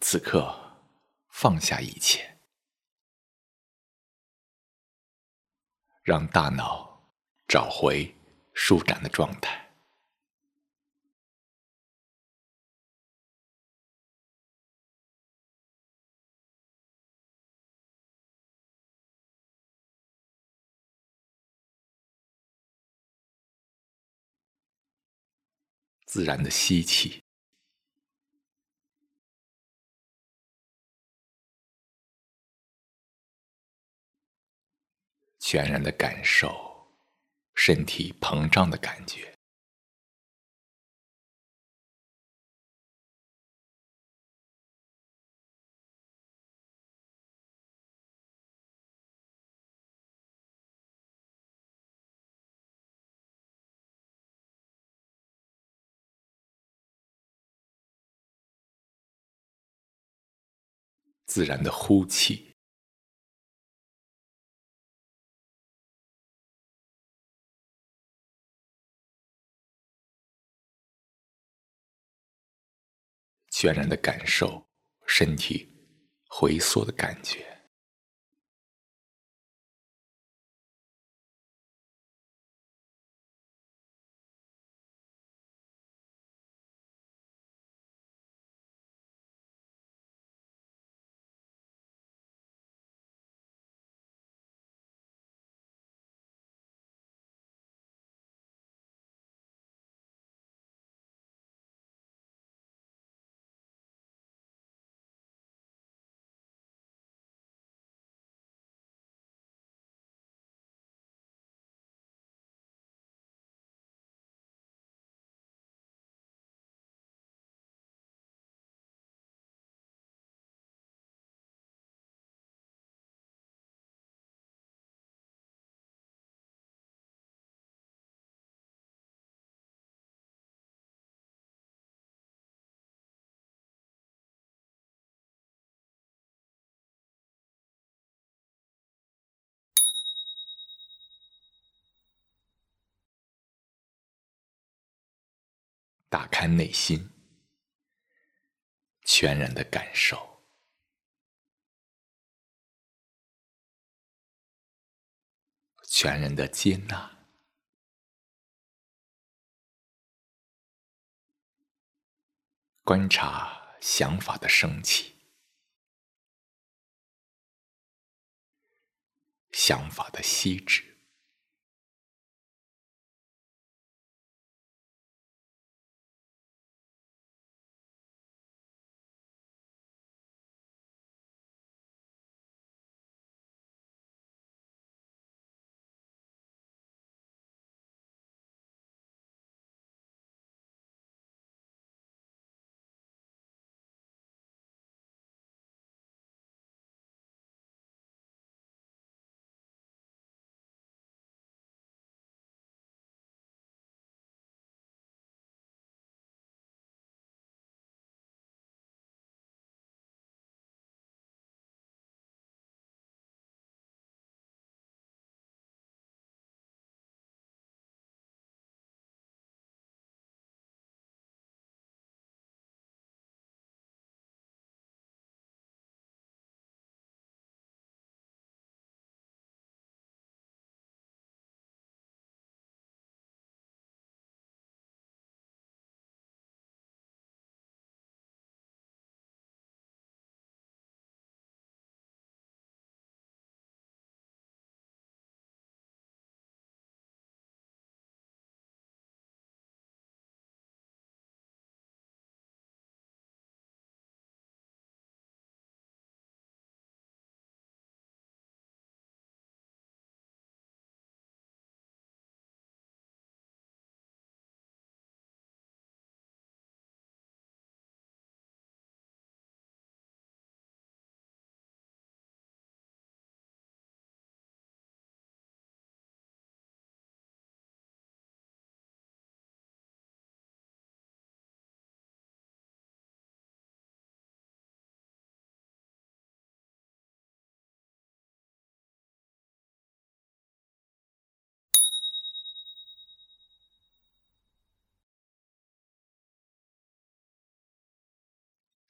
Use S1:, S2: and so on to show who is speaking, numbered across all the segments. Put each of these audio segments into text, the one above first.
S1: 此刻放下一切，让大脑找回舒展的状态。自然的吸气，全然的感受身体膨胀的感觉。自然的呼气，渲染的感受身体回缩的感觉。打开内心，全然的感受，全然的接纳，观察想法的升起，想法的息止。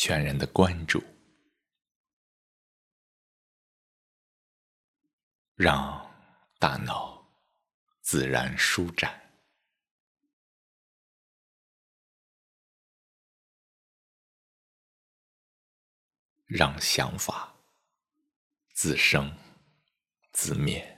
S1: 全然的关注，让大脑自然舒展，让想法自生自灭。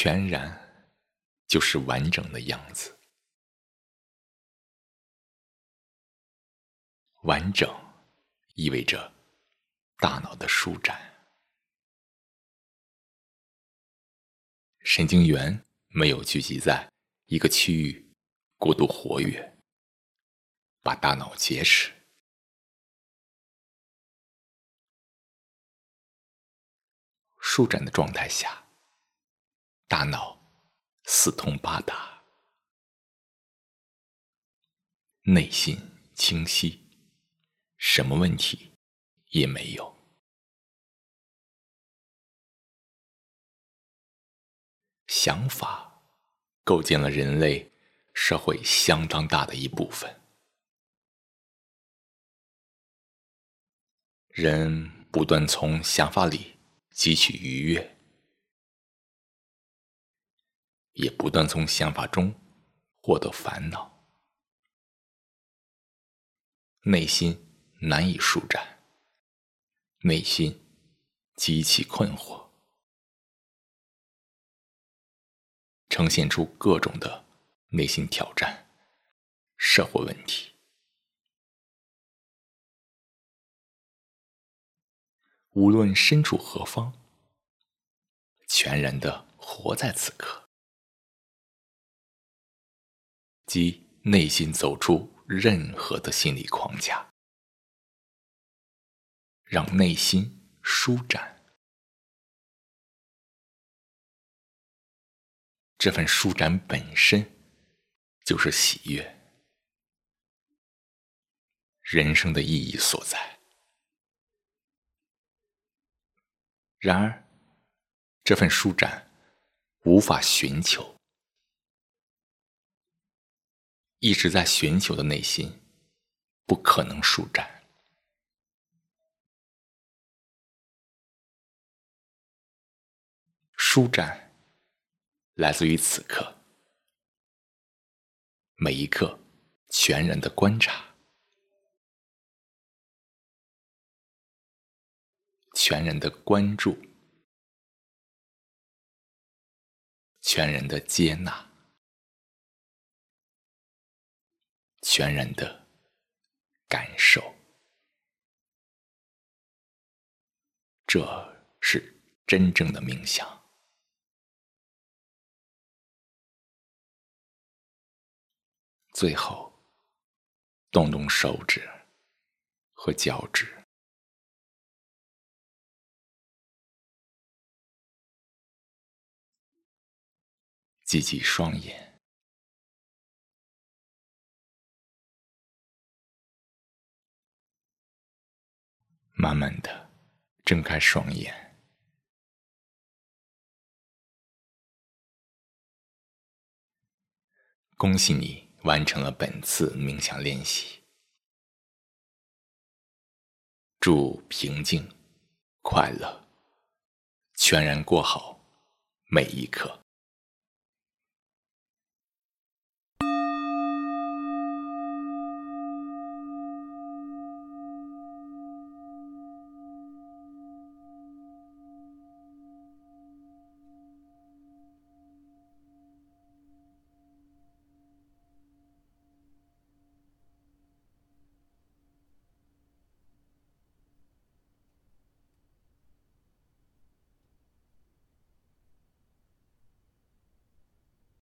S1: 全然就是完整的样子，完整意味着大脑的舒展，神经元没有聚集在一个区域过度活跃，把大脑结实。舒展的状态下，大脑四通八达，内心清晰，什么问题也没有。想法构建了人类社会相当大的一部分，人不断从想法里。汲取愉悦，也不断从想法中获得烦恼，内心难以舒展，内心极其困惑，呈现出各种的内心挑战、社会问题。无论身处何方，全然的活在此刻，即内心走出任何的心理框架，让内心舒展。这份舒展本身就是喜悦，人生的意义所在。然而，这份舒展无法寻求，一直在寻求的内心不可能舒展。舒展来自于此刻，每一刻全然的观察。全人的关注，全人的接纳，全人的感受，这是真正的冥想。最后，动动手指和脚趾。挤挤双眼，慢慢的睁开双眼。恭喜你完成了本次冥想练习，祝平静、快乐，全然过好每一刻。